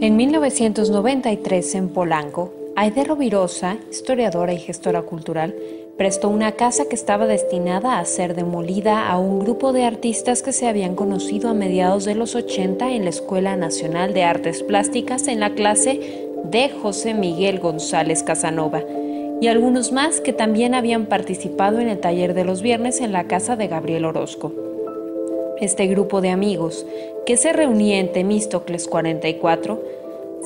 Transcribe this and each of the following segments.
En 1993, en Polanco, Aide Rovirosa, historiadora y gestora cultural, prestó una casa que estaba destinada a ser demolida a un grupo de artistas que se habían conocido a mediados de los 80 en la Escuela Nacional de Artes Plásticas en la clase de José Miguel González Casanova y algunos más que también habían participado en el taller de los viernes en la casa de Gabriel Orozco. Este grupo de amigos, que se reunía en Temístocles 44,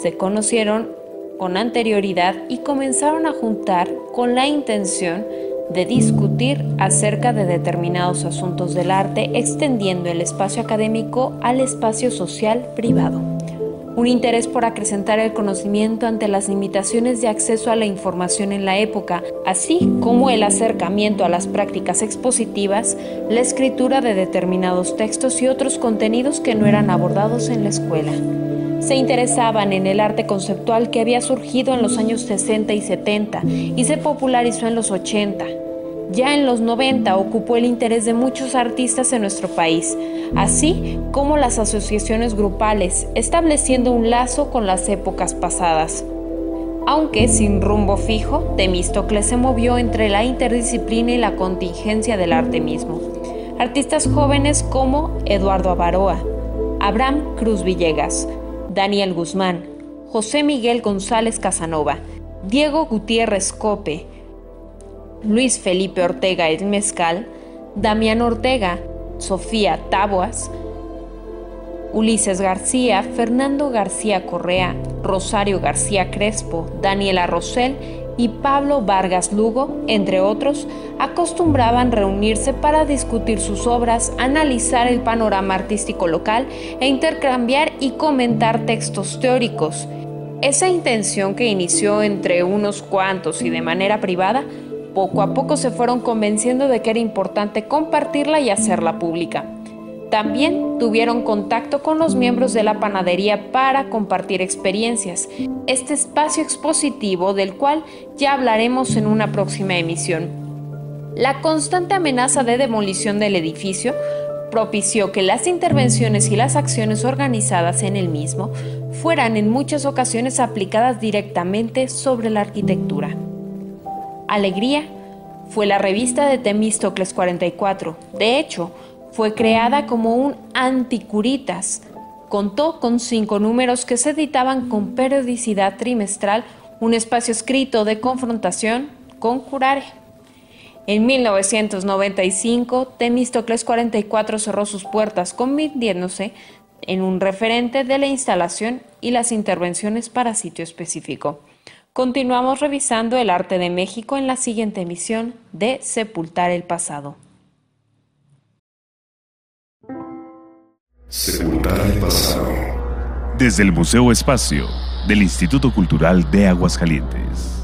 se conocieron con anterioridad y comenzaron a juntar con la intención de discutir acerca de determinados asuntos del arte, extendiendo el espacio académico al espacio social privado un interés por acrecentar el conocimiento ante las limitaciones de acceso a la información en la época, así como el acercamiento a las prácticas expositivas, la escritura de determinados textos y otros contenidos que no eran abordados en la escuela. Se interesaban en el arte conceptual que había surgido en los años 60 y 70 y se popularizó en los 80 ya en los 90 ocupó el interés de muchos artistas en nuestro país, así como las asociaciones grupales, estableciendo un lazo con las épocas pasadas. Aunque sin rumbo fijo, Temístocles se movió entre la interdisciplina y la contingencia del arte mismo. Artistas jóvenes como Eduardo Avaroa, Abraham Cruz Villegas, Daniel Guzmán, José Miguel González Casanova, Diego Gutiérrez Cope, Luis Felipe Ortega El Mezcal, Damián Ortega, Sofía Taboas, Ulises García, Fernando García Correa, Rosario García Crespo, Daniela Rosell y Pablo Vargas Lugo, entre otros, acostumbraban reunirse para discutir sus obras, analizar el panorama artístico local e intercambiar y comentar textos teóricos. Esa intención que inició entre unos cuantos y de manera privada poco a poco se fueron convenciendo de que era importante compartirla y hacerla pública. También tuvieron contacto con los miembros de la panadería para compartir experiencias, este espacio expositivo del cual ya hablaremos en una próxima emisión. La constante amenaza de demolición del edificio propició que las intervenciones y las acciones organizadas en el mismo fueran en muchas ocasiones aplicadas directamente sobre la arquitectura. Alegría fue la revista de Temístocles 44. De hecho, fue creada como un anticuritas. Contó con cinco números que se editaban con periodicidad trimestral, un espacio escrito de confrontación con Curare. En 1995, Temístocles 44 cerró sus puertas, convirtiéndose en un referente de la instalación y las intervenciones para sitio específico. Continuamos revisando el arte de México en la siguiente emisión de Sepultar el pasado. Sepultar el pasado. Desde el Museo Espacio del Instituto Cultural de Aguascalientes.